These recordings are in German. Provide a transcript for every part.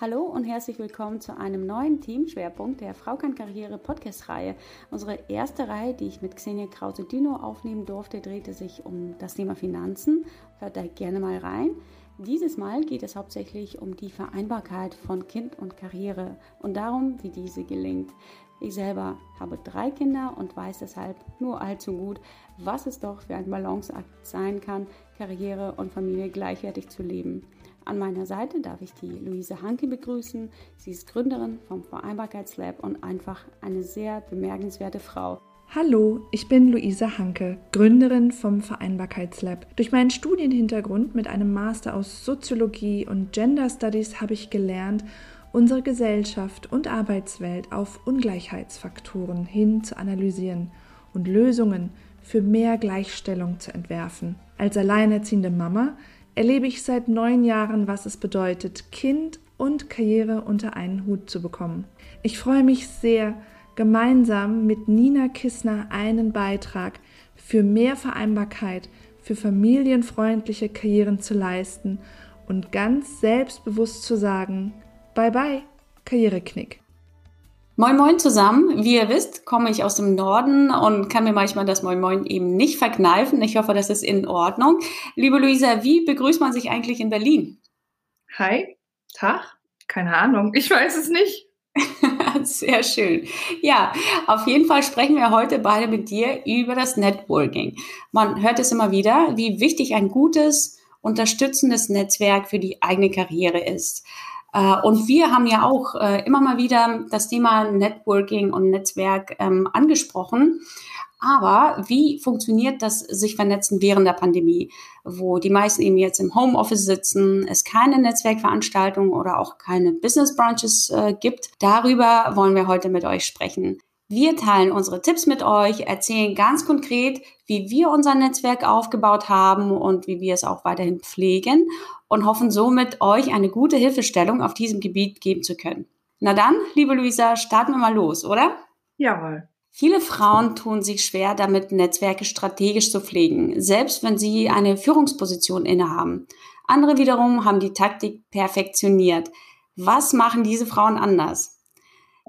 Hallo und herzlich willkommen zu einem neuen Teamschwerpunkt der Frau kann Karriere Podcast-Reihe. Unsere erste Reihe, die ich mit Xenia Krause-Dino aufnehmen durfte, drehte sich um das Thema Finanzen. Hört da gerne mal rein. Dieses Mal geht es hauptsächlich um die Vereinbarkeit von Kind und Karriere und darum, wie diese gelingt. Ich selber habe drei Kinder und weiß deshalb nur allzu gut, was es doch für ein Balanceakt sein kann, Karriere und Familie gleichwertig zu leben. An meiner Seite darf ich die Luise Hanke begrüßen. Sie ist Gründerin vom Vereinbarkeitslab und einfach eine sehr bemerkenswerte Frau. Hallo, ich bin Luise Hanke, Gründerin vom Vereinbarkeitslab. Durch meinen Studienhintergrund mit einem Master aus Soziologie und Gender Studies habe ich gelernt, unsere Gesellschaft und Arbeitswelt auf Ungleichheitsfaktoren hin zu analysieren und Lösungen für mehr Gleichstellung zu entwerfen. Als alleinerziehende Mama erlebe ich seit neun Jahren, was es bedeutet, Kind und Karriere unter einen Hut zu bekommen. Ich freue mich sehr, gemeinsam mit Nina Kissner einen Beitrag für mehr Vereinbarkeit, für familienfreundliche Karrieren zu leisten und ganz selbstbewusst zu sagen, bye bye, Karriereknick. Moin Moin zusammen. Wie ihr wisst, komme ich aus dem Norden und kann mir manchmal das Moin Moin eben nicht verkneifen. Ich hoffe, das ist in Ordnung. Liebe Luisa, wie begrüßt man sich eigentlich in Berlin? Hi, Tag, keine Ahnung, ich weiß es nicht. Sehr schön. Ja, auf jeden Fall sprechen wir heute beide mit dir über das Networking. Man hört es immer wieder, wie wichtig ein gutes, unterstützendes Netzwerk für die eigene Karriere ist. Äh, und wir haben ja auch äh, immer mal wieder das Thema Networking und Netzwerk ähm, angesprochen. Aber wie funktioniert das sich vernetzen während der Pandemie, wo die meisten eben jetzt im Homeoffice sitzen, es keine Netzwerkveranstaltungen oder auch keine Business Branches äh, gibt? Darüber wollen wir heute mit euch sprechen. Wir teilen unsere Tipps mit euch, erzählen ganz konkret, wie wir unser Netzwerk aufgebaut haben und wie wir es auch weiterhin pflegen und hoffen somit euch eine gute Hilfestellung auf diesem Gebiet geben zu können. Na dann, liebe Luisa, starten wir mal los, oder? Jawohl. Viele Frauen tun sich schwer damit, Netzwerke strategisch zu pflegen, selbst wenn sie eine Führungsposition innehaben. Andere wiederum haben die Taktik perfektioniert. Was machen diese Frauen anders?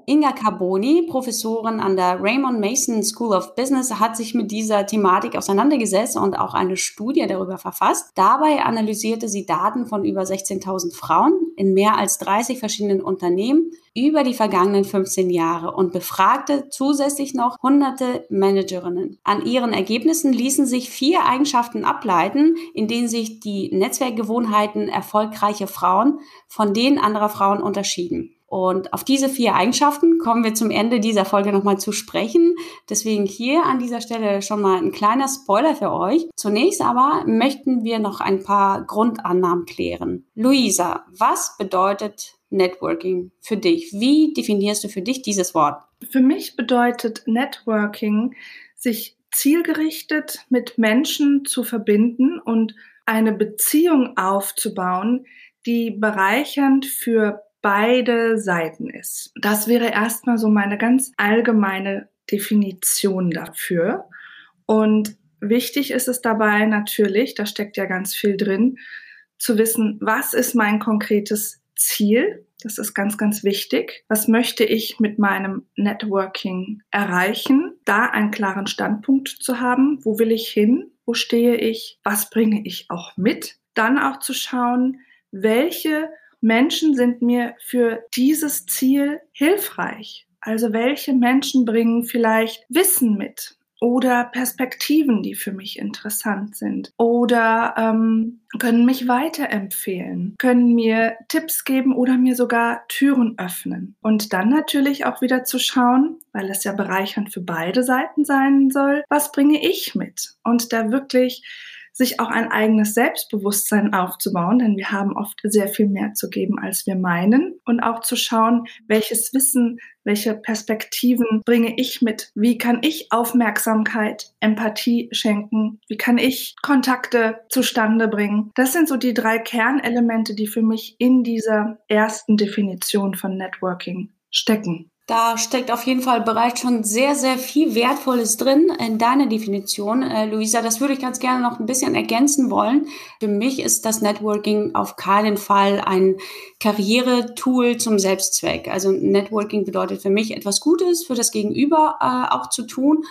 Inga Carboni, Professorin an der Raymond Mason School of Business, hat sich mit dieser Thematik auseinandergesetzt und auch eine Studie darüber verfasst. Dabei analysierte sie Daten von über 16.000 Frauen in mehr als 30 verschiedenen Unternehmen über die vergangenen 15 Jahre und befragte zusätzlich noch hunderte Managerinnen. An ihren Ergebnissen ließen sich vier Eigenschaften ableiten, in denen sich die Netzwerkgewohnheiten erfolgreicher Frauen von denen anderer Frauen unterschieden. Und auf diese vier Eigenschaften kommen wir zum Ende dieser Folge nochmal zu sprechen. Deswegen hier an dieser Stelle schon mal ein kleiner Spoiler für euch. Zunächst aber möchten wir noch ein paar Grundannahmen klären. Luisa, was bedeutet Networking für dich? Wie definierst du für dich dieses Wort? Für mich bedeutet Networking, sich zielgerichtet mit Menschen zu verbinden und eine Beziehung aufzubauen, die bereichernd für beide Seiten ist. Das wäre erstmal so meine ganz allgemeine Definition dafür. Und wichtig ist es dabei natürlich, da steckt ja ganz viel drin, zu wissen, was ist mein konkretes Ziel? Das ist ganz, ganz wichtig. Was möchte ich mit meinem Networking erreichen? Da einen klaren Standpunkt zu haben. Wo will ich hin? Wo stehe ich? Was bringe ich auch mit? Dann auch zu schauen, welche Menschen sind mir für dieses Ziel hilfreich? Also welche Menschen bringen vielleicht Wissen mit oder Perspektiven, die für mich interessant sind oder ähm, können mich weiterempfehlen, können mir Tipps geben oder mir sogar Türen öffnen. Und dann natürlich auch wieder zu schauen, weil es ja bereichernd für beide Seiten sein soll, was bringe ich mit? Und da wirklich sich auch ein eigenes Selbstbewusstsein aufzubauen, denn wir haben oft sehr viel mehr zu geben, als wir meinen. Und auch zu schauen, welches Wissen, welche Perspektiven bringe ich mit? Wie kann ich Aufmerksamkeit, Empathie schenken? Wie kann ich Kontakte zustande bringen? Das sind so die drei Kernelemente, die für mich in dieser ersten Definition von Networking stecken. Da steckt auf jeden Fall bereits schon sehr, sehr viel Wertvolles drin in deiner Definition, äh, Luisa. Das würde ich ganz gerne noch ein bisschen ergänzen wollen. Für mich ist das Networking auf keinen Fall ein Karrieretool zum Selbstzweck. Also Networking bedeutet für mich etwas Gutes für das Gegenüber äh, auch zu tun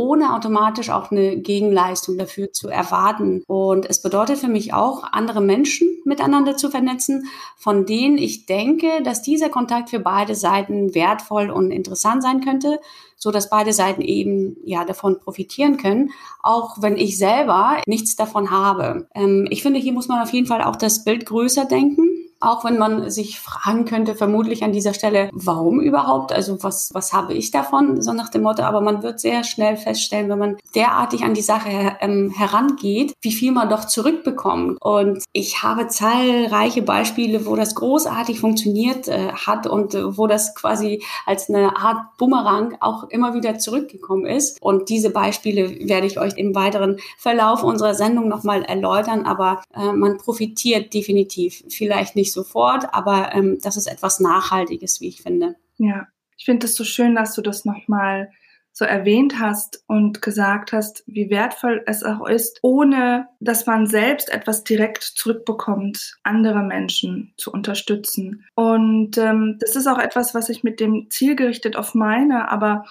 ohne automatisch auch eine Gegenleistung dafür zu erwarten. Und es bedeutet für mich auch, andere Menschen miteinander zu vernetzen, von denen ich denke, dass dieser Kontakt für beide Seiten wertvoll und interessant sein könnte, so dass beide Seiten eben ja davon profitieren können, auch wenn ich selber nichts davon habe. Ähm, ich finde, hier muss man auf jeden Fall auch das Bild größer denken auch wenn man sich fragen könnte, vermutlich an dieser Stelle, warum überhaupt? Also was, was habe ich davon? So nach dem Motto, aber man wird sehr schnell feststellen, wenn man derartig an die Sache ähm, herangeht, wie viel man doch zurückbekommt. Und ich habe zahlreiche Beispiele, wo das großartig funktioniert äh, hat und äh, wo das quasi als eine Art Bumerang auch immer wieder zurückgekommen ist. Und diese Beispiele werde ich euch im weiteren Verlauf unserer Sendung nochmal erläutern, aber äh, man profitiert definitiv. Vielleicht nicht nicht sofort, aber ähm, das ist etwas Nachhaltiges, wie ich finde. Ja, ich finde es so schön, dass du das nochmal so erwähnt hast und gesagt hast, wie wertvoll es auch ist, ohne dass man selbst etwas direkt zurückbekommt, andere Menschen zu unterstützen. Und ähm, das ist auch etwas, was ich mit dem Ziel gerichtet auf meine, aber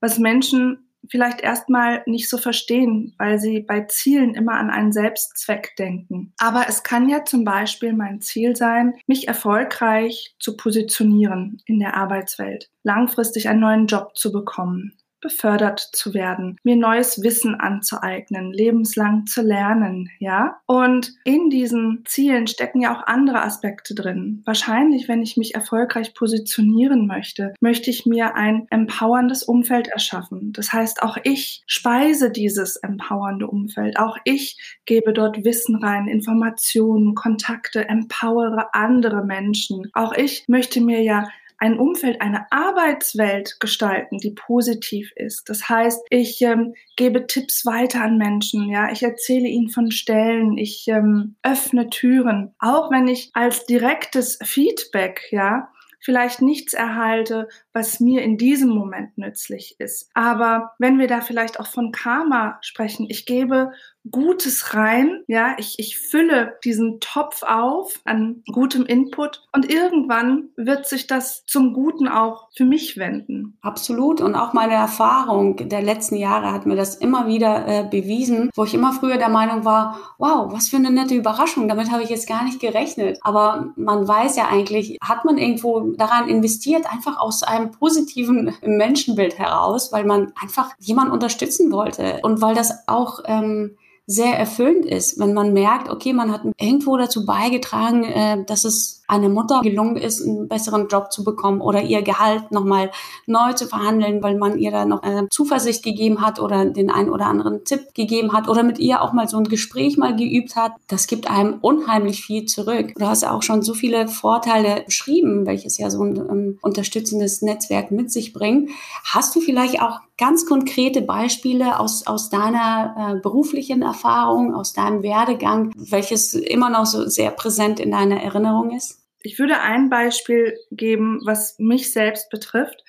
was Menschen vielleicht erstmal nicht so verstehen, weil sie bei Zielen immer an einen Selbstzweck denken. Aber es kann ja zum Beispiel mein Ziel sein, mich erfolgreich zu positionieren in der Arbeitswelt, langfristig einen neuen Job zu bekommen, befördert zu werden, mir neues Wissen anzueignen, lebenslang zu lernen, ja? Und in diesen Zielen stecken ja auch andere Aspekte drin. Wahrscheinlich, wenn ich mich erfolgreich positionieren möchte, möchte ich mir ein empowerndes Umfeld erschaffen. Das heißt, auch ich speise dieses empowernde Umfeld. Auch ich gebe dort Wissen rein, Informationen, Kontakte, empowere andere Menschen. Auch ich möchte mir ja ein Umfeld, eine Arbeitswelt gestalten, die positiv ist. Das heißt, ich ähm, gebe Tipps weiter an Menschen, ja, ich erzähle ihnen von Stellen, ich ähm, öffne Türen, auch wenn ich als direktes Feedback, ja, vielleicht nichts erhalte, was mir in diesem Moment nützlich ist. Aber wenn wir da vielleicht auch von Karma sprechen, ich gebe Gutes rein, ja, ich, ich fülle diesen Topf auf an gutem Input und irgendwann wird sich das zum Guten auch für mich wenden. Absolut und auch meine Erfahrung der letzten Jahre hat mir das immer wieder äh, bewiesen, wo ich immer früher der Meinung war, wow, was für eine nette Überraschung, damit habe ich jetzt gar nicht gerechnet. Aber man weiß ja eigentlich, hat man irgendwo daran investiert, einfach aus einem positiven Menschenbild heraus, weil man einfach jemanden unterstützen wollte und weil das auch ähm, sehr erfüllend ist, wenn man merkt, okay, man hat irgendwo dazu beigetragen, äh, dass es einer Mutter gelungen ist, einen besseren Job zu bekommen oder ihr Gehalt nochmal neu zu verhandeln, weil man ihr da noch äh, Zuversicht gegeben hat oder den einen oder anderen Tipp gegeben hat oder mit ihr auch mal so ein Gespräch mal geübt hat. Das gibt einem unheimlich viel zurück. Du hast auch schon so viele Vorteile beschrieben, welches ja so ein ähm, unterstützendes Netzwerk mit sich bringt. Hast du vielleicht auch ganz konkrete Beispiele aus, aus deiner äh, beruflichen Erfahrung, aus deinem Werdegang, welches immer noch so sehr präsent in deiner Erinnerung ist? Ich würde ein Beispiel geben, was mich selbst betrifft,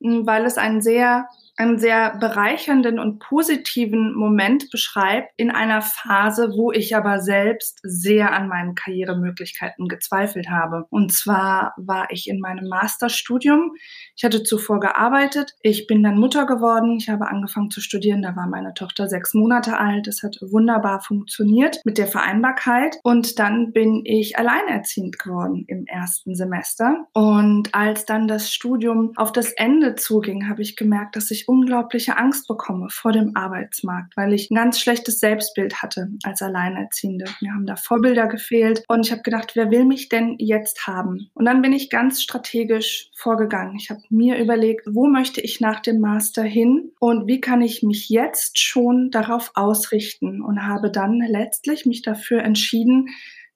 weil es ein sehr einen sehr bereichernden und positiven Moment beschreibt in einer Phase, wo ich aber selbst sehr an meinen Karrieremöglichkeiten gezweifelt habe. Und zwar war ich in meinem Masterstudium. Ich hatte zuvor gearbeitet. Ich bin dann Mutter geworden. Ich habe angefangen zu studieren. Da war meine Tochter sechs Monate alt. Es hat wunderbar funktioniert mit der Vereinbarkeit. Und dann bin ich alleinerziehend geworden im ersten Semester. Und als dann das Studium auf das Ende zuging, habe ich gemerkt, dass ich ich unglaubliche Angst bekomme vor dem Arbeitsmarkt, weil ich ein ganz schlechtes Selbstbild hatte als Alleinerziehende. Mir haben da Vorbilder gefehlt und ich habe gedacht, wer will mich denn jetzt haben? Und dann bin ich ganz strategisch vorgegangen. Ich habe mir überlegt, wo möchte ich nach dem Master hin und wie kann ich mich jetzt schon darauf ausrichten und habe dann letztlich mich dafür entschieden,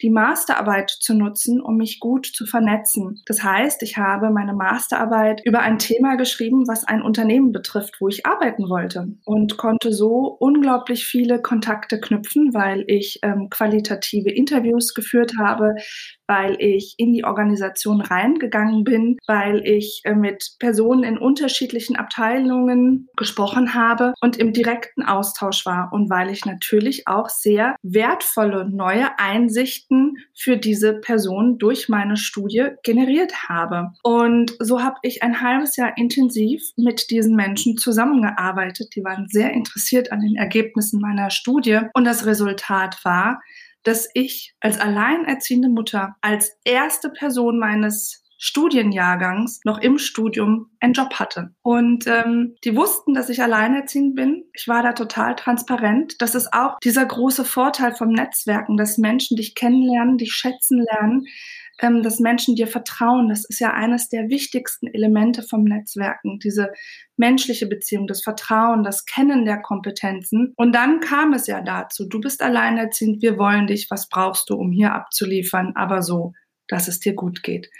die Masterarbeit zu nutzen, um mich gut zu vernetzen. Das heißt, ich habe meine Masterarbeit über ein Thema geschrieben, was ein Unternehmen betrifft, wo ich arbeiten wollte und konnte so unglaublich viele Kontakte knüpfen, weil ich ähm, qualitative Interviews geführt habe, weil ich in die Organisation reingegangen bin, weil ich äh, mit Personen in unterschiedlichen Abteilungen gesprochen habe und im direkten Austausch war und weil ich natürlich auch sehr wertvolle neue Einsichten für diese Person durch meine Studie generiert habe. Und so habe ich ein halbes Jahr intensiv mit diesen Menschen zusammengearbeitet. Die waren sehr interessiert an den Ergebnissen meiner Studie und das Resultat war, dass ich als alleinerziehende Mutter, als erste Person meines Studienjahrgangs noch im Studium einen Job hatte. Und ähm, die wussten, dass ich alleinerziehend bin. Ich war da total transparent. Das ist auch dieser große Vorteil vom Netzwerken, dass Menschen dich kennenlernen, dich schätzen lernen, ähm, dass Menschen dir vertrauen. Das ist ja eines der wichtigsten Elemente vom Netzwerken, diese menschliche Beziehung, das Vertrauen, das Kennen der Kompetenzen. Und dann kam es ja dazu, du bist alleinerziehend, wir wollen dich, was brauchst du, um hier abzuliefern, aber so, dass es dir gut geht.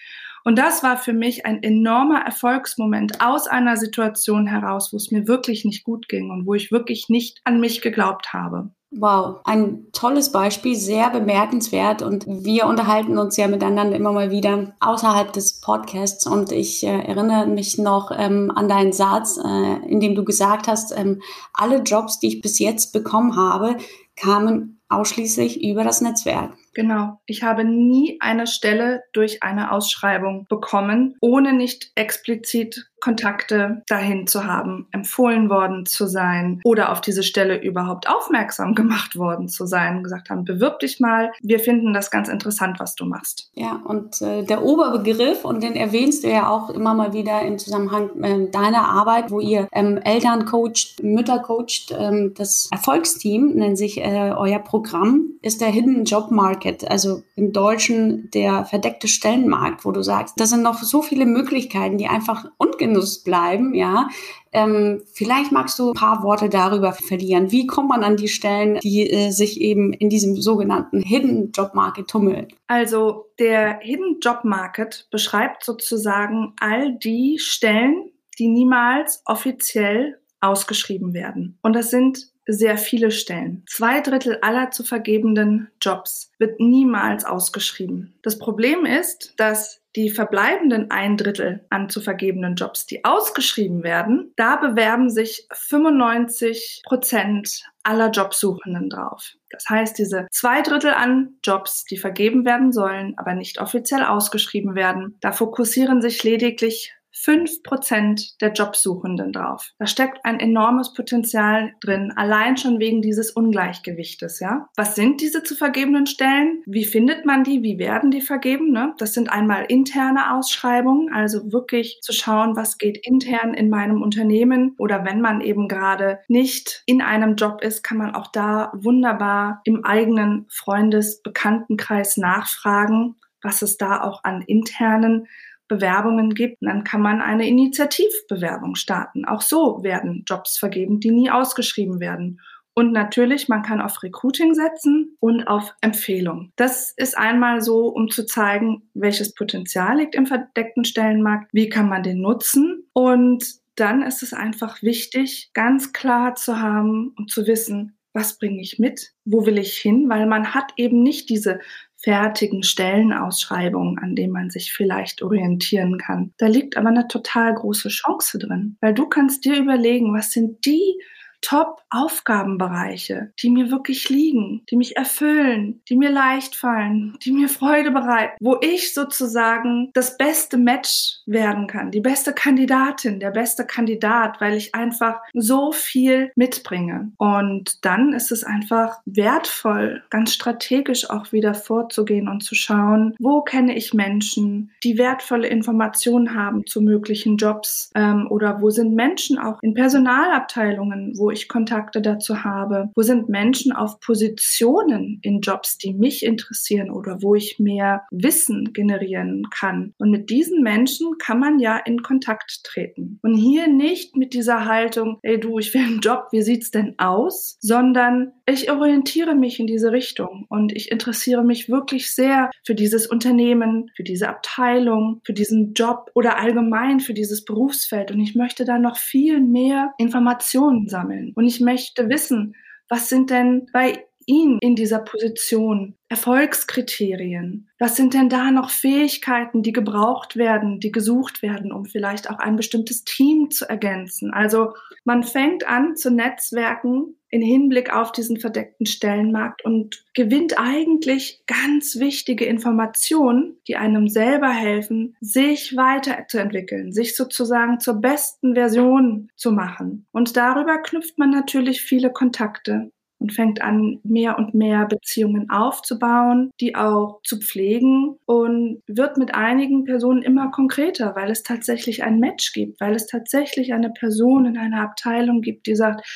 Und das war für mich ein enormer Erfolgsmoment aus einer Situation heraus, wo es mir wirklich nicht gut ging und wo ich wirklich nicht an mich geglaubt habe. Wow, ein tolles Beispiel, sehr bemerkenswert und wir unterhalten uns ja miteinander immer mal wieder außerhalb des Podcasts und ich äh, erinnere mich noch ähm, an deinen Satz, äh, in dem du gesagt hast, ähm, alle Jobs, die ich bis jetzt bekommen habe, kamen ausschließlich über das Netzwerk. Genau. Ich habe nie eine Stelle durch eine Ausschreibung bekommen, ohne nicht explizit Kontakte dahin zu haben, empfohlen worden zu sein oder auf diese Stelle überhaupt aufmerksam gemacht worden zu sein, gesagt haben, bewirb dich mal, wir finden das ganz interessant, was du machst. Ja, und äh, der Oberbegriff, und den erwähnst du ja auch immer mal wieder im Zusammenhang äh, deiner Arbeit, wo ihr ähm, Eltern coacht, Mütter coacht, ähm, das Erfolgsteam nennt sich äh, euer Programm, ist der Hidden Job Market, also im Deutschen der verdeckte Stellenmarkt, wo du sagst, da sind noch so viele Möglichkeiten, die einfach ungenutzt Genuss bleiben, ja. Ähm, vielleicht magst du ein paar Worte darüber verlieren. Wie kommt man an die Stellen, die äh, sich eben in diesem sogenannten Hidden Job Market tummeln? Also der Hidden Job Market beschreibt sozusagen all die Stellen, die niemals offiziell ausgeschrieben werden. Und das sind sehr viele Stellen. Zwei Drittel aller zu vergebenden Jobs wird niemals ausgeschrieben. Das Problem ist, dass die verbleibenden ein Drittel an zu vergebenen Jobs, die ausgeschrieben werden, da bewerben sich 95 Prozent aller Jobsuchenden drauf. Das heißt, diese zwei Drittel an Jobs, die vergeben werden sollen, aber nicht offiziell ausgeschrieben werden, da fokussieren sich lediglich fünf Prozent der Jobsuchenden drauf. Da steckt ein enormes Potenzial drin, allein schon wegen dieses Ungleichgewichtes, ja. Was sind diese zu vergebenen Stellen? Wie findet man die? Wie werden die vergeben? Ne? Das sind einmal interne Ausschreibungen, also wirklich zu schauen, was geht intern in meinem Unternehmen oder wenn man eben gerade nicht in einem Job ist, kann man auch da wunderbar im eigenen Freundes-, Bekanntenkreis nachfragen, was es da auch an internen Bewerbungen gibt, dann kann man eine Initiativbewerbung starten. Auch so werden Jobs vergeben, die nie ausgeschrieben werden. Und natürlich, man kann auf Recruiting setzen und auf Empfehlung. Das ist einmal so, um zu zeigen, welches Potenzial liegt im verdeckten Stellenmarkt, wie kann man den nutzen. Und dann ist es einfach wichtig, ganz klar zu haben und zu wissen, was bringe ich mit, wo will ich hin, weil man hat eben nicht diese fertigen Stellenausschreibungen, an denen man sich vielleicht orientieren kann. Da liegt aber eine total große Chance drin, weil du kannst dir überlegen, was sind die Top-Aufgabenbereiche, die mir wirklich liegen, die mich erfüllen, die mir leicht fallen, die mir Freude bereiten, wo ich sozusagen das beste Match werden kann, die beste Kandidatin, der beste Kandidat, weil ich einfach so viel mitbringe. Und dann ist es einfach wertvoll, ganz strategisch auch wieder vorzugehen und zu schauen, wo kenne ich Menschen, die wertvolle Informationen haben zu möglichen Jobs ähm, oder wo sind Menschen auch in Personalabteilungen, wo ich Kontakte dazu habe? Wo sind Menschen auf Positionen in Jobs, die mich interessieren oder wo ich mehr Wissen generieren kann? Und mit diesen Menschen kann man ja in Kontakt treten. Und hier nicht mit dieser Haltung, ey du, ich will einen Job, wie sieht's denn aus? Sondern ich orientiere mich in diese Richtung und ich interessiere mich wirklich sehr für dieses Unternehmen, für diese Abteilung, für diesen Job oder allgemein für dieses Berufsfeld. Und ich möchte da noch viel mehr Informationen sammeln. Und ich möchte wissen, was sind denn, weil ihn in dieser Position? Erfolgskriterien? Was sind denn da noch Fähigkeiten, die gebraucht werden, die gesucht werden, um vielleicht auch ein bestimmtes Team zu ergänzen? Also man fängt an zu netzwerken in Hinblick auf diesen verdeckten Stellenmarkt und gewinnt eigentlich ganz wichtige Informationen, die einem selber helfen, sich weiterzuentwickeln, sich sozusagen zur besten Version zu machen. Und darüber knüpft man natürlich viele Kontakte und fängt an, mehr und mehr Beziehungen aufzubauen, die auch zu pflegen und wird mit einigen Personen immer konkreter, weil es tatsächlich ein Match gibt, weil es tatsächlich eine Person in einer Abteilung gibt, die sagt,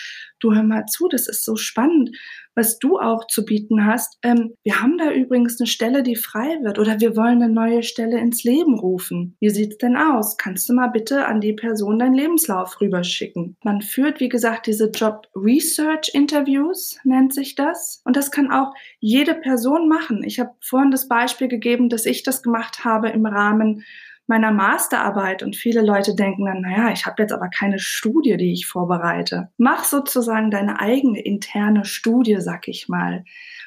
du hör mal zu, das ist so spannend was du auch zu bieten hast. Ähm, wir haben da übrigens eine Stelle, die frei wird oder wir wollen eine neue Stelle ins Leben rufen. Wie sieht's denn aus? Kannst du mal bitte an die Person deinen Lebenslauf rüberschicken? Man führt, wie gesagt, diese Job Research Interviews, nennt sich das. Und das kann auch jede Person machen. Ich habe vorhin das Beispiel gegeben, dass ich das gemacht habe im Rahmen meiner Masterarbeit und viele Leute denken dann, naja, ich habe jetzt aber keine Studie, die ich vorbereite. Mach sozusagen deine eigene interne Studie, sag ich mal.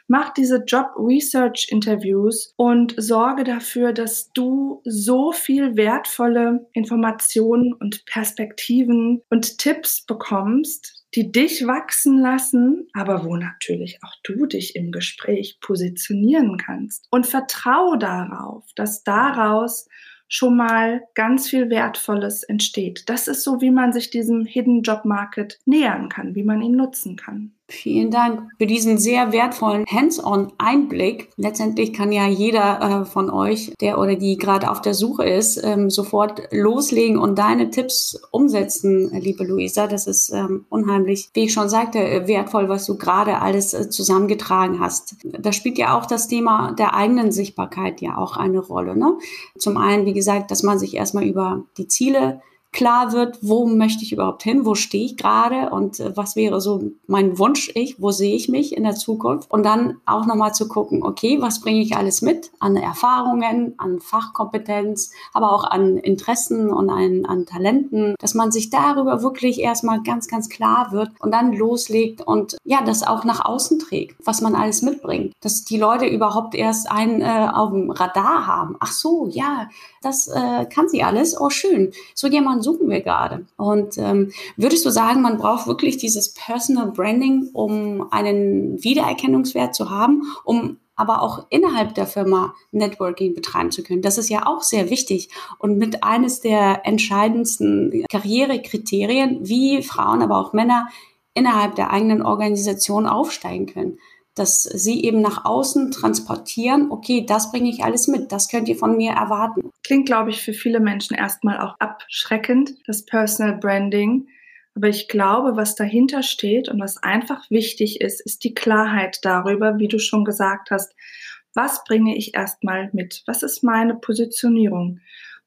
Mach diese Job Research Interviews und sorge dafür, dass du so viel wertvolle Informationen und Perspektiven und Tipps bekommst, die dich wachsen lassen, aber wo natürlich auch du dich im Gespräch positionieren kannst. Und vertraue darauf, dass daraus schon mal ganz viel Wertvolles entsteht. Das ist so, wie man sich diesem Hidden Job Market nähern kann, wie man ihn nutzen kann. Vielen Dank für diesen sehr wertvollen Hands-on-Einblick. Letztendlich kann ja jeder äh, von euch, der oder die gerade auf der Suche ist, ähm, sofort loslegen und deine Tipps umsetzen, liebe Luisa. Das ist ähm, unheimlich, wie ich schon sagte, wertvoll, was du gerade alles äh, zusammengetragen hast. Da spielt ja auch das Thema der eigenen Sichtbarkeit ja auch eine Rolle. Ne? Zum einen, wie gesagt, dass man sich erstmal über die Ziele klar wird, wo möchte ich überhaupt hin, wo stehe ich gerade und äh, was wäre so mein Wunsch ich, wo sehe ich mich in der Zukunft? Und dann auch nochmal zu gucken, okay, was bringe ich alles mit an Erfahrungen, an Fachkompetenz, aber auch an Interessen und an, an Talenten, dass man sich darüber wirklich erstmal ganz, ganz klar wird und dann loslegt und ja, das auch nach außen trägt, was man alles mitbringt, dass die Leute überhaupt erst einen äh, auf dem Radar haben. Ach so, ja, das äh, kann sie alles, oh schön, so jemand suchen wir gerade. Und ähm, würdest du sagen, man braucht wirklich dieses Personal Branding, um einen Wiedererkennungswert zu haben, um aber auch innerhalb der Firma Networking betreiben zu können. Das ist ja auch sehr wichtig und mit eines der entscheidendsten Karrierekriterien, wie Frauen, aber auch Männer innerhalb der eigenen Organisation aufsteigen können dass sie eben nach außen transportieren, okay, das bringe ich alles mit, das könnt ihr von mir erwarten. Klingt, glaube ich, für viele Menschen erstmal auch abschreckend, das Personal Branding. Aber ich glaube, was dahinter steht und was einfach wichtig ist, ist die Klarheit darüber, wie du schon gesagt hast, was bringe ich erstmal mit? Was ist meine Positionierung?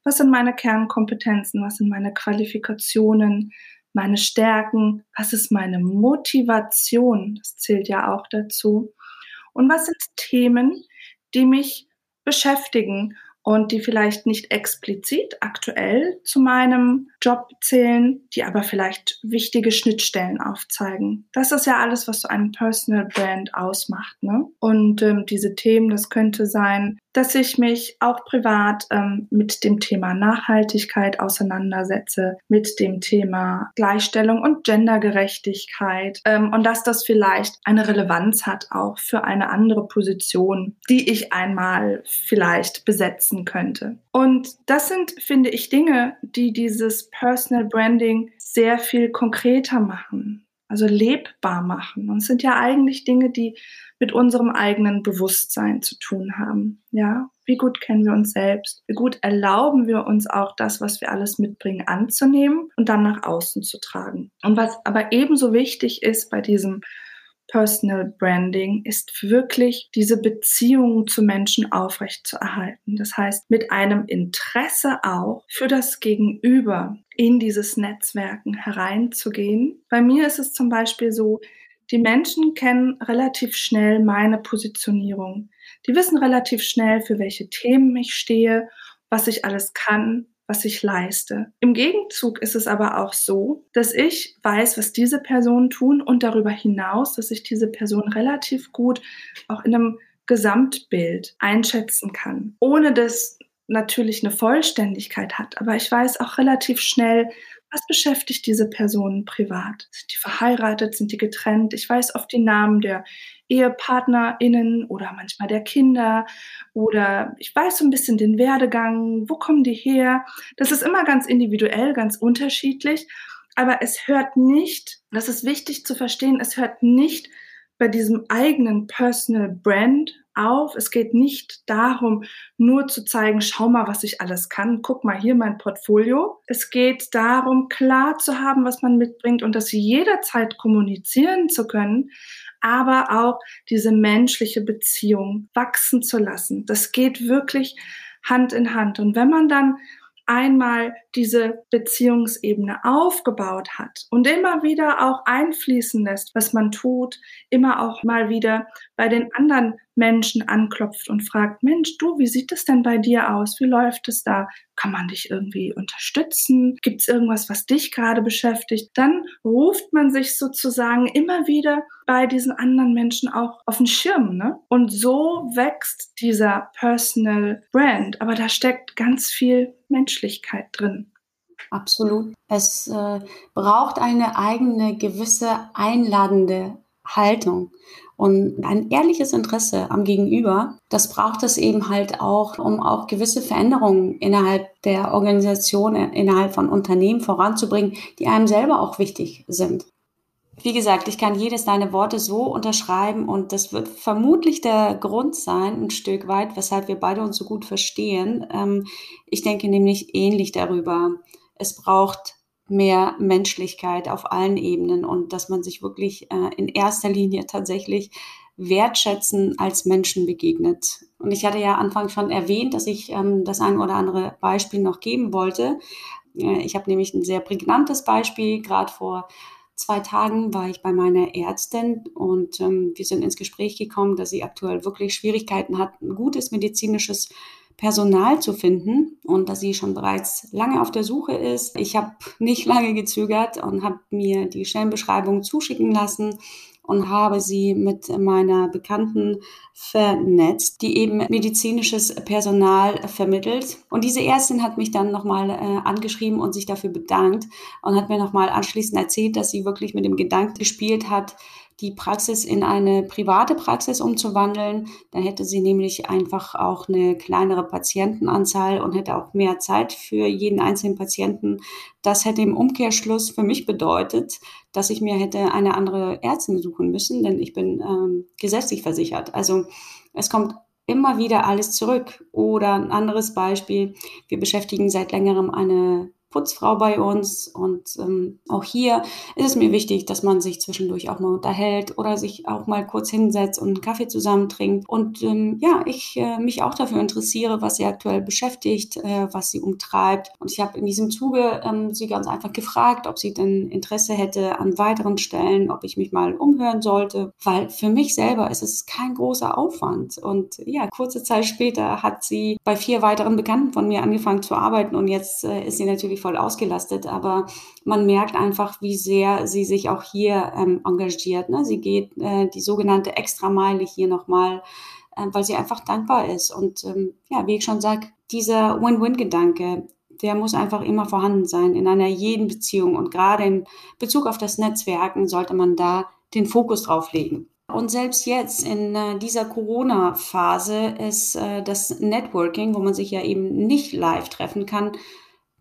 Was sind meine Kernkompetenzen? Was sind meine Qualifikationen? Meine Stärken, was ist meine Motivation, das zählt ja auch dazu, und was sind Themen, die mich beschäftigen und die vielleicht nicht explizit aktuell zu meinem Job zählen, die aber vielleicht wichtige Schnittstellen aufzeigen. Das ist ja alles, was so einen Personal Brand ausmacht. Ne? Und ähm, diese Themen, das könnte sein, dass ich mich auch privat ähm, mit dem Thema Nachhaltigkeit auseinandersetze, mit dem Thema Gleichstellung und Gendergerechtigkeit ähm, und dass das vielleicht eine Relevanz hat auch für eine andere Position, die ich einmal vielleicht besetzen könnte. Und das sind, finde ich, Dinge, die dieses Personal Branding sehr viel konkreter machen, also lebbar machen. Und es sind ja eigentlich Dinge, die mit unserem eigenen Bewusstsein zu tun haben. Ja, wie gut kennen wir uns selbst? Wie gut erlauben wir uns auch das, was wir alles mitbringen, anzunehmen und dann nach außen zu tragen? Und was aber ebenso wichtig ist bei diesem Personal Branding ist wirklich diese Beziehung zu Menschen aufrecht zu erhalten. Das heißt, mit einem Interesse auch für das Gegenüber in dieses Netzwerken hereinzugehen. Bei mir ist es zum Beispiel so, die Menschen kennen relativ schnell meine Positionierung. Die wissen relativ schnell, für welche Themen ich stehe, was ich alles kann, was ich leiste. Im Gegenzug ist es aber auch so, dass ich weiß, was diese Personen tun und darüber hinaus, dass ich diese Person relativ gut auch in einem Gesamtbild einschätzen kann, ohne dass natürlich eine Vollständigkeit hat. Aber ich weiß auch relativ schnell, was beschäftigt diese Personen privat? Sind die verheiratet? Sind die getrennt? Ich weiß oft die Namen der EhepartnerInnen oder manchmal der Kinder oder ich weiß so ein bisschen den Werdegang. Wo kommen die her? Das ist immer ganz individuell, ganz unterschiedlich. Aber es hört nicht, das ist wichtig zu verstehen, es hört nicht bei diesem eigenen Personal Brand auf. Es geht nicht darum, nur zu zeigen, schau mal, was ich alles kann. Guck mal hier mein Portfolio. Es geht darum, klar zu haben, was man mitbringt und das jederzeit kommunizieren zu können, aber auch diese menschliche Beziehung wachsen zu lassen. Das geht wirklich Hand in Hand. Und wenn man dann einmal diese Beziehungsebene aufgebaut hat und immer wieder auch einfließen lässt, was man tut, immer auch mal wieder bei den anderen Menschen anklopft und fragt, Mensch, du, wie sieht es denn bei dir aus? Wie läuft es da? Kann man dich irgendwie unterstützen? Gibt es irgendwas, was dich gerade beschäftigt? Dann ruft man sich sozusagen immer wieder bei diesen anderen Menschen auch auf den Schirm. Ne? Und so wächst dieser Personal Brand. Aber da steckt ganz viel Menschlichkeit drin. Absolut. Es äh, braucht eine eigene gewisse einladende Haltung und ein ehrliches Interesse am Gegenüber. Das braucht es eben halt auch, um auch gewisse Veränderungen innerhalb der Organisation, innerhalb von Unternehmen voranzubringen, die einem selber auch wichtig sind. Wie gesagt, ich kann jedes deiner Worte so unterschreiben und das wird vermutlich der Grund sein, ein Stück weit, weshalb wir beide uns so gut verstehen. Ähm, ich denke nämlich ähnlich darüber. Es braucht mehr Menschlichkeit auf allen Ebenen und dass man sich wirklich äh, in erster Linie tatsächlich wertschätzen als Menschen begegnet. Und ich hatte ja anfangs schon erwähnt, dass ich ähm, das ein oder andere Beispiel noch geben wollte. Äh, ich habe nämlich ein sehr prägnantes Beispiel. Gerade vor zwei Tagen war ich bei meiner Ärztin und ähm, wir sind ins Gespräch gekommen, dass sie aktuell wirklich Schwierigkeiten hat, ein gutes medizinisches Personal zu finden und dass sie schon bereits lange auf der Suche ist. Ich habe nicht lange gezögert und habe mir die Stellenbeschreibung zuschicken lassen und habe sie mit meiner Bekannten vernetzt, die eben medizinisches Personal vermittelt. Und diese Ärztin hat mich dann nochmal äh, angeschrieben und sich dafür bedankt und hat mir nochmal anschließend erzählt, dass sie wirklich mit dem Gedanken gespielt hat, die Praxis in eine private Praxis umzuwandeln. Dann hätte sie nämlich einfach auch eine kleinere Patientenanzahl und hätte auch mehr Zeit für jeden einzelnen Patienten. Das hätte im Umkehrschluss für mich bedeutet, dass ich mir hätte eine andere Ärztin suchen müssen, denn ich bin ähm, gesetzlich versichert. Also es kommt immer wieder alles zurück. Oder ein anderes Beispiel, wir beschäftigen seit längerem eine Putzfrau bei uns und ähm, auch hier ist es mir wichtig, dass man sich zwischendurch auch mal unterhält oder sich auch mal kurz hinsetzt und einen Kaffee zusammen trinkt. Und ähm, ja, ich äh, mich auch dafür interessiere, was sie aktuell beschäftigt, äh, was sie umtreibt. Und ich habe in diesem Zuge ähm, sie ganz einfach gefragt, ob sie denn Interesse hätte an weiteren Stellen, ob ich mich mal umhören sollte, weil für mich selber ist es kein großer Aufwand. Und ja, kurze Zeit später hat sie bei vier weiteren Bekannten von mir angefangen zu arbeiten und jetzt äh, ist sie natürlich voll ausgelastet, aber man merkt einfach, wie sehr sie sich auch hier ähm, engagiert. Ne? Sie geht äh, die sogenannte Extrameile hier nochmal, äh, weil sie einfach dankbar ist. Und ähm, ja, wie ich schon sage, dieser Win-Win-Gedanke, der muss einfach immer vorhanden sein in einer jeden Beziehung. Und gerade in Bezug auf das Netzwerken sollte man da den Fokus drauf legen. Und selbst jetzt in äh, dieser Corona-Phase ist äh, das Networking, wo man sich ja eben nicht live treffen kann,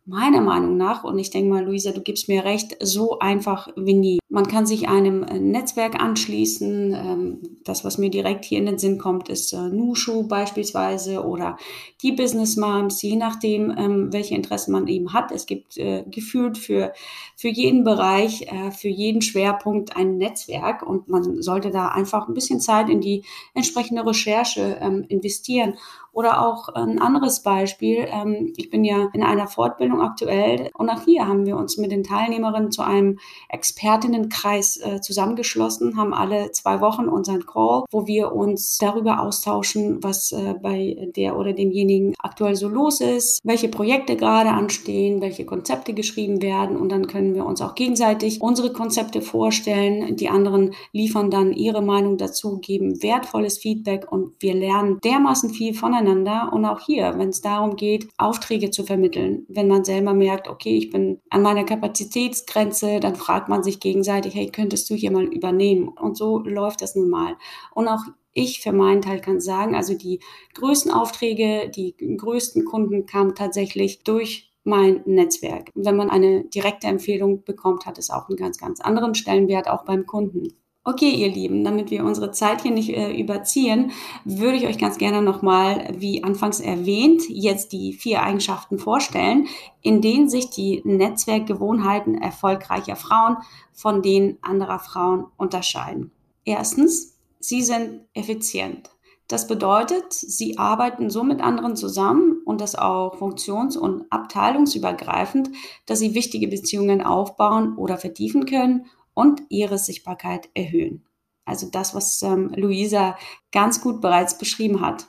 meiner Meinung nach, und ich denke mal, Luisa, du gibst mir recht, so einfach wie nie. Man kann sich einem äh, Netzwerk anschließen. Ähm, das, was mir direkt hier in den Sinn kommt, ist äh, Nushu beispielsweise oder die Business Moms, je nachdem, ähm, welche Interessen man eben hat. Es gibt äh, gefühlt für, für jeden Bereich, für jeden Schwerpunkt ein Netzwerk und man sollte da einfach ein bisschen Zeit in die entsprechende Recherche ähm, investieren. Oder auch ein anderes Beispiel. ich bin ja in einer Fortbildung aktuell und auch hier haben wir uns mit den Teilnehmerinnen zu einem Expertinnen Freundinnenkreis äh, zusammengeschlossen, haben alle zwei Wochen unseren Call, wo wir uns darüber austauschen, was äh, bei der oder demjenigen aktuell so los ist, welche Projekte gerade anstehen, welche Konzepte geschrieben werden und dann können wir uns auch gegenseitig unsere Konzepte vorstellen. Die anderen liefern dann ihre Meinung dazu, geben wertvolles Feedback und wir lernen dermaßen viel voneinander und auch hier, wenn es darum geht, Aufträge zu vermitteln, wenn man selber merkt, okay, ich bin an meiner Kapazitätsgrenze, dann fragt man sich gegenseitig, hey, könntest du hier mal übernehmen? Und so läuft das nun mal. Und auch ich für meinen Teil kann sagen, also die größten Aufträge, die größten Kunden kamen tatsächlich durch mein Netzwerk. Wenn man eine direkte Empfehlung bekommt, hat es auch einen ganz, ganz anderen Stellenwert, auch beim Kunden. Okay, ihr Lieben, damit wir unsere Zeit hier nicht äh, überziehen, würde ich euch ganz gerne nochmal, wie anfangs erwähnt, jetzt die vier Eigenschaften vorstellen, in denen sich die Netzwerkgewohnheiten erfolgreicher Frauen von denen anderer Frauen unterscheiden. Erstens, sie sind effizient. Das bedeutet, sie arbeiten so mit anderen zusammen und das auch funktions- und abteilungsübergreifend, dass sie wichtige Beziehungen aufbauen oder vertiefen können und ihre Sichtbarkeit erhöhen. Also das, was ähm, Luisa ganz gut bereits beschrieben hat.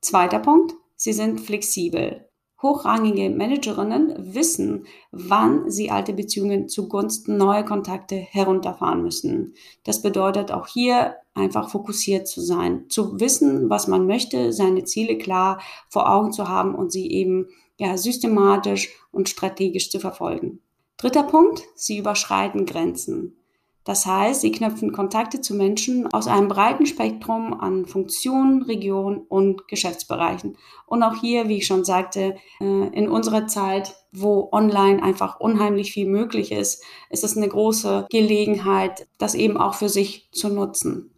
Zweiter Punkt, sie sind flexibel. Hochrangige Managerinnen wissen, wann sie alte Beziehungen zugunsten neuer Kontakte herunterfahren müssen. Das bedeutet auch hier einfach fokussiert zu sein, zu wissen, was man möchte, seine Ziele klar vor Augen zu haben und sie eben ja systematisch und strategisch zu verfolgen. Dritter Punkt, sie überschreiten Grenzen. Das heißt, sie knüpfen Kontakte zu Menschen aus einem breiten Spektrum an Funktionen, Regionen und Geschäftsbereichen. Und auch hier, wie ich schon sagte, äh, in unserer Zeit, wo online einfach unheimlich viel möglich ist, ist es eine große Gelegenheit, das eben auch für sich zu nutzen.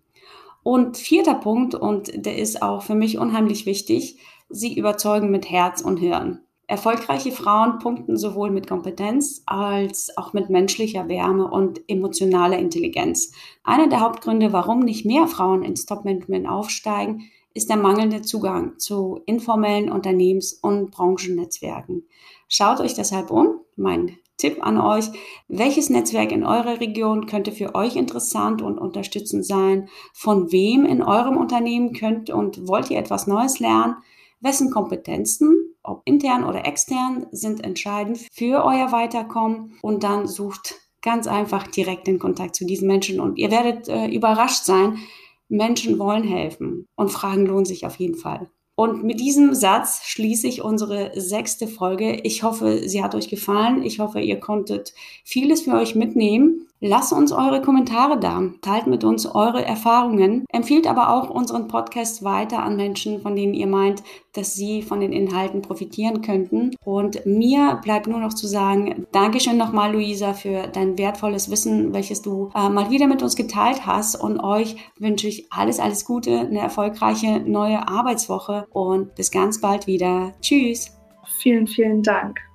Und vierter Punkt, und der ist auch für mich unheimlich wichtig, sie überzeugen mit Herz und Hirn. Erfolgreiche Frauen punkten sowohl mit Kompetenz als auch mit menschlicher Wärme und emotionaler Intelligenz. Einer der Hauptgründe, warum nicht mehr Frauen ins Top-Management aufsteigen, ist der mangelnde Zugang zu informellen Unternehmens- und Branchennetzwerken. Schaut euch deshalb um. Mein Tipp an euch, welches Netzwerk in eurer Region könnte für euch interessant und unterstützend sein? Von wem in eurem Unternehmen könnt und wollt ihr etwas Neues lernen? Wessen Kompetenzen ob intern oder extern, sind entscheidend für euer Weiterkommen und dann sucht ganz einfach direkt den Kontakt zu diesen Menschen und ihr werdet äh, überrascht sein. Menschen wollen helfen und Fragen lohnen sich auf jeden Fall. Und mit diesem Satz schließe ich unsere sechste Folge. Ich hoffe, sie hat euch gefallen. Ich hoffe, ihr konntet vieles für euch mitnehmen. Lasst uns eure Kommentare da, teilt mit uns eure Erfahrungen, empfiehlt aber auch unseren Podcast weiter an Menschen, von denen ihr meint, dass sie von den Inhalten profitieren könnten. Und mir bleibt nur noch zu sagen, Dankeschön nochmal, Luisa, für dein wertvolles Wissen, welches du äh, mal wieder mit uns geteilt hast. Und euch wünsche ich alles, alles Gute, eine erfolgreiche neue Arbeitswoche und bis ganz bald wieder. Tschüss. Vielen, vielen Dank.